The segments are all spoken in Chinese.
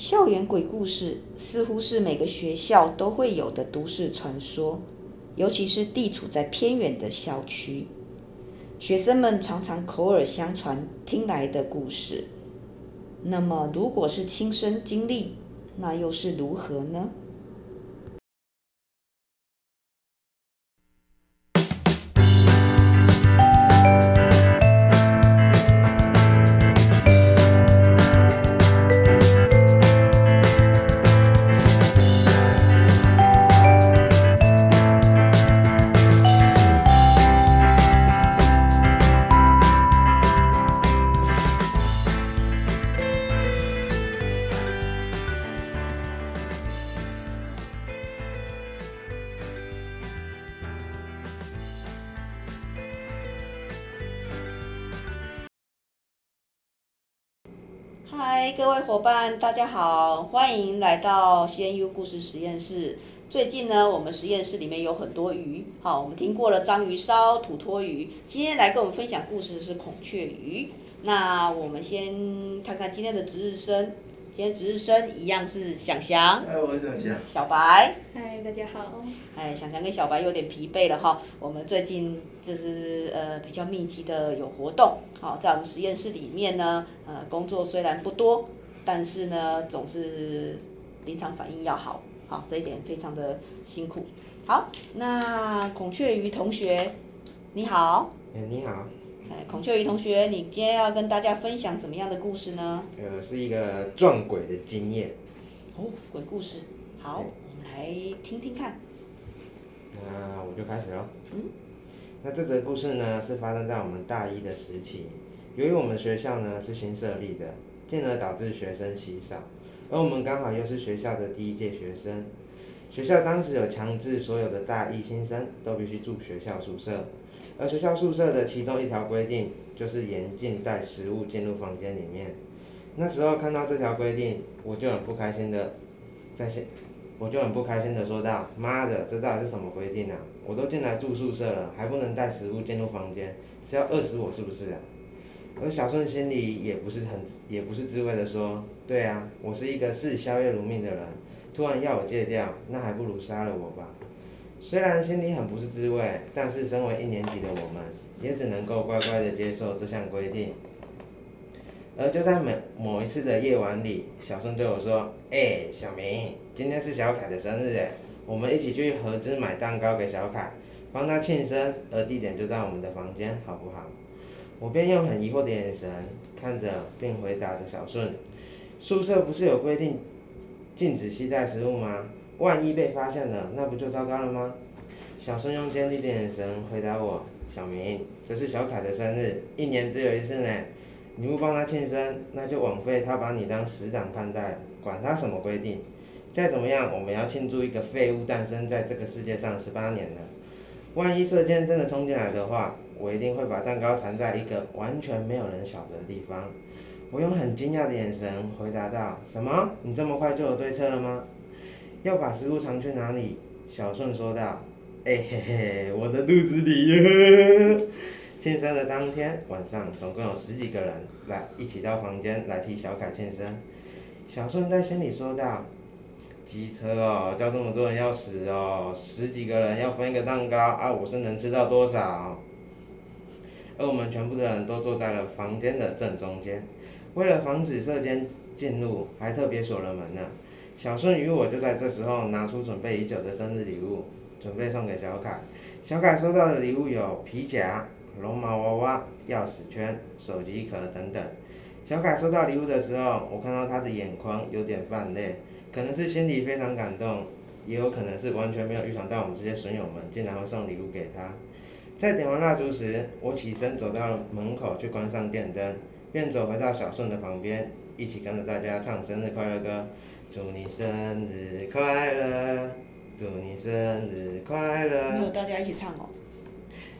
校园鬼故事似乎是每个学校都会有的都市传说，尤其是地处在偏远的校区，学生们常常口耳相传听来的故事。那么，如果是亲身经历，那又是如何呢？嗨，各位伙伴，大家好，欢迎来到 CNU 故事实验室。最近呢，我们实验室里面有很多鱼，好，我们听过了章鱼烧、土托鱼，今天来跟我们分享故事的是孔雀鱼。那我们先看看今天的值日生。今天值日生一样是想想，哎，我是祥祥。小白，嗨，大家好。哎，想想跟小白有点疲惫了哈。我们最近就是呃比较密集的有活动，好，在我们实验室里面呢，呃，工作虽然不多，但是呢总是临场反应要好，好，这一点非常的辛苦。好，那孔雀鱼同学，你好。哎，你好。孔雀鱼同学，你今天要跟大家分享怎么样的故事呢？呃，是一个撞鬼的经验。哦，鬼故事，好，我们来听听看。那我就开始喽。嗯。那这则故事呢，是发生在我们大一的时期。由于我们学校呢是新设立的，进而导致学生稀少，而我们刚好又是学校的第一届学生。学校当时有强制所有的大一新生都必须住学校宿舍。而学校宿舍的其中一条规定，就是严禁带食物进入房间里面。那时候看到这条规定，我就很不开心的，在线，我就很不开心的说道：“妈的，这到底是什么规定啊？我都进来住宿舍了，还不能带食物进入房间，是要饿死我是不是啊？”而小顺心里也不是很，也不是滋味的说：“对啊，我是一个视宵夜如命的人，突然要我戒掉，那还不如杀了我吧。”虽然心里很不是滋味，但是身为一年级的我们，也只能够乖乖的接受这项规定。而就在某某一次的夜晚里，小顺对我说：“哎、小明，今天是小凯的生日哎，我们一起去合资买蛋糕给小凯，帮他庆生，而地点就在我们的房间，好不好？”我便用很疑惑的眼神看着，并回答着小顺：“宿舍不是有规定禁止携带食物吗？”万一被发现了，那不就糟糕了吗？小孙用坚定的眼神回答我：“小明，这是小凯的生日，一年只有一次呢。你不帮他庆生，那就枉费他把你当死党看待了。管他什么规定，再怎么样，我们要庆祝一个废物诞生在这个世界上十八年了。万一射箭真的冲进来的话，我一定会把蛋糕藏在一个完全没有人晓得的地方。”我用很惊讶的眼神回答道：“什么？你这么快就有对策了吗？”要把食物藏去哪里？小顺说道：“哎、嘿嘿，我的肚子里。”庆生的当天晚上，总共有十几个人来一起到房间来替小凯庆生。小顺在心里说道：“机车哦，叫这么多人要死哦，十几个人要分一个蛋糕啊，我是能吃到多少？”而我们全部的人都坐在了房间的正中间，为了防止射箭进入，还特别锁了门呢。小顺与我就在这时候拿出准备已久的生日礼物，准备送给小凯。小凯收到的礼物有皮夹、绒毛娃娃、钥匙圈、手机壳等等。小凯收到礼物的时候，我看到他的眼眶有点泛泪，可能是心里非常感动，也有可能是完全没有预想到我们这些损友们竟然会送礼物给他。在点完蜡烛时，我起身走到门口去关上电灯，便走回到小顺的旁边，一起跟着大家唱生日快乐歌。祝你生日快乐，祝你生日快乐。没有大家一起唱哦。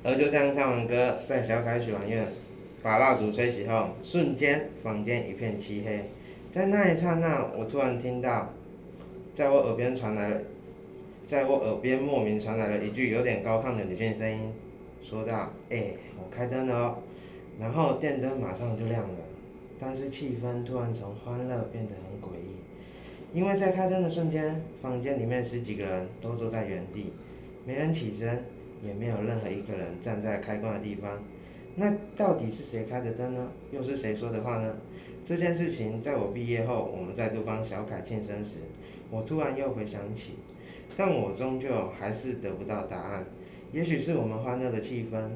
而就这样唱完歌，在小凯许完愿，把蜡烛吹熄后，瞬间房间一片漆黑。在那一刹那，我突然听到，在我耳边传来了，在我耳边莫名传来了一句有点高亢的女性声音，说道：“哎、欸，我开灯了哦。”然后电灯马上就亮了，但是气氛突然从欢乐变得很诡异。因为在开灯的瞬间，房间里面十几个人都坐在原地，没人起身，也没有任何一个人站在开关的地方。那到底是谁开的灯呢？又是谁说的话呢？这件事情在我毕业后，我们再度帮小凯庆生时，我突然又回想起，但我终究还是得不到答案。也许是我们欢乐的气氛，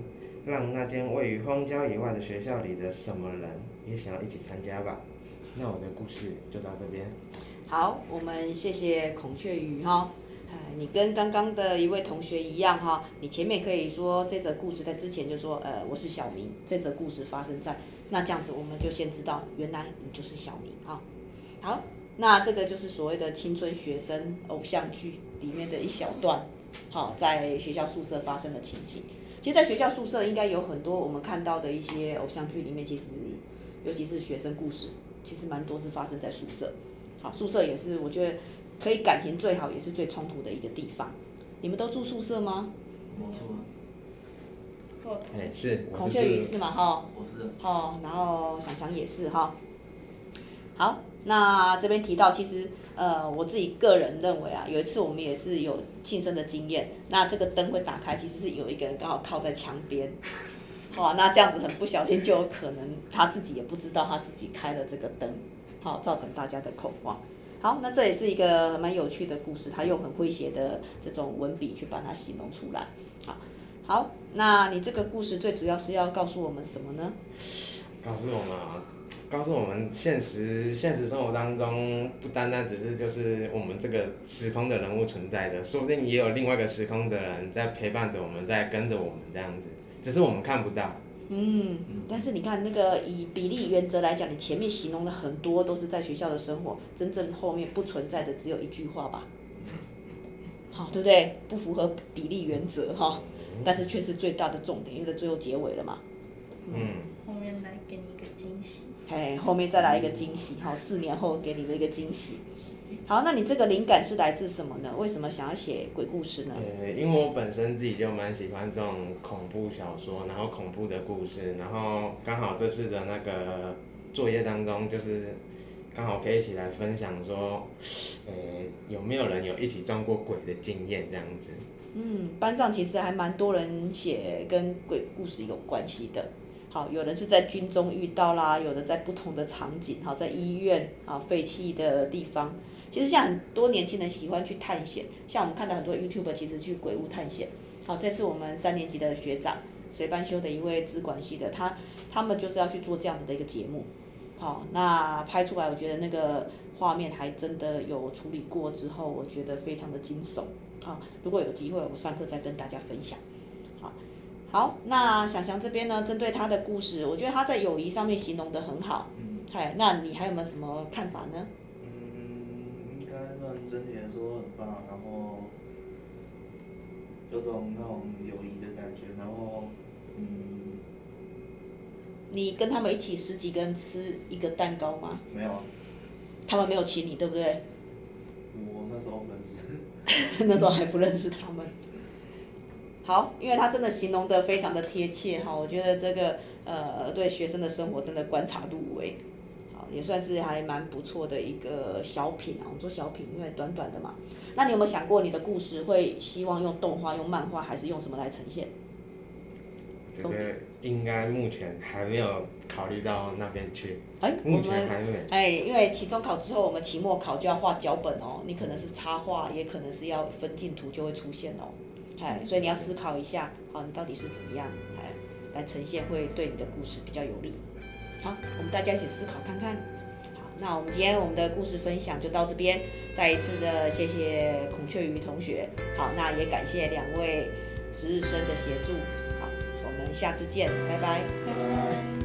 让那间位于荒郊野外的学校里的什么人也想要一起参加吧。那我的故事就到这边。好，我们谢谢孔雀鱼哈。你跟刚刚的一位同学一样哈，你前面可以说这则故事在之前就说，呃，我是小明。这则故事发生在那这样子，我们就先知道原来你就是小明哈。好，那这个就是所谓的青春学生偶像剧里面的一小段，好，在学校宿舍发生的情形。其实，在学校宿舍应该有很多我们看到的一些偶像剧里面，其实尤其是学生故事，其实蛮多是发生在宿舍。好，宿舍也是我觉得。可以感情最好也是最冲突的一个地方。你们都住宿舍吗？我住。哎，是。孔雀鱼是嘛？哈。我是。哦，然后想想也是哈。好，那这边提到，其实呃，我自己个人认为啊，有一次我们也是有庆生的经验。那这个灯会打开，其实是有一个人刚好靠在墙边。好，那这样子很不小心，就有可能他自己也不知道他自己开了这个灯，好，造成大家的恐慌。好，那这也是一个蛮有趣的故事，他用很诙谐的这种文笔去把它形容出来。好，好，那你这个故事最主要是要告诉我们什么呢？告诉我们啊，告诉我们现实现实生活当中不单单只是就是我们这个时空的人物存在的，说不定也有另外一个时空的人在陪伴着我们，在跟着我们这样子，只是我们看不到。嗯，但是你看那个以比例原则来讲，你前面形容了很多都是在学校的生活，真正后面不存在的只有一句话吧？好，对不对？不符合比例原则哈，但是却是最大的重点，因为在最后结尾了嘛。嗯。后面来给你一个惊喜。哎，后面再来一个惊喜哈，四年后给你们一个惊喜。好，那你这个灵感是来自什么呢？为什么想要写鬼故事呢？呃，因为我本身自己就蛮喜欢这种恐怖小说，然后恐怖的故事，然后刚好这次的那个作业当中，就是刚好可以一起来分享说，呃，有没有人有一起撞过鬼的经验这样子？嗯，班上其实还蛮多人写跟鬼故事有关系的。好，有人是在军中遇到啦，有的在不同的场景，好，在医院啊，废弃的地方。其实像很多年轻人喜欢去探险，像我们看到很多 YouTuber 其实去鬼屋探险。好，这次我们三年级的学长，随班修的一位资管系的，他他们就是要去做这样子的一个节目。好，那拍出来，我觉得那个画面还真的有处理过之后，我觉得非常的惊悚。好，如果有机会，我上课再跟大家分享。好，好，那想翔这边呢，针对他的故事，我觉得他在友谊上面形容的很好。嗯。嗨，那你还有没有什么看法呢？整体来说很棒，然后有种那种友谊的感觉，然后嗯。你跟他们一起十几个人吃一个蛋糕吗？没有啊。他们没有请你，对不对？我那时候不认识。那时候还不认识他们。好，因为他真的形容得非常的贴切哈，我觉得这个呃对学生的生活真的观察入微。也算是还蛮不错的一个小品啊，我们做小品，因为短短的嘛。那你有没有想过，你的故事会希望用动画、用漫画，还是用什么来呈现？觉得应该目前还没有考虑到那边去。哎，目前还没有。哎，因为期中考之后，我们期末考就要画脚本哦。你可能是插画，也可能是要分镜图就会出现哦。哎，所以你要思考一下，好，你到底是怎么样哎来呈现，会对你的故事比较有利。好，我们大家一起思考看看。好，那我们今天我们的故事分享就到这边，再一次的谢谢孔雀鱼同学。好，那也感谢两位值日生的协助。好，我们下次见，拜拜。拜拜。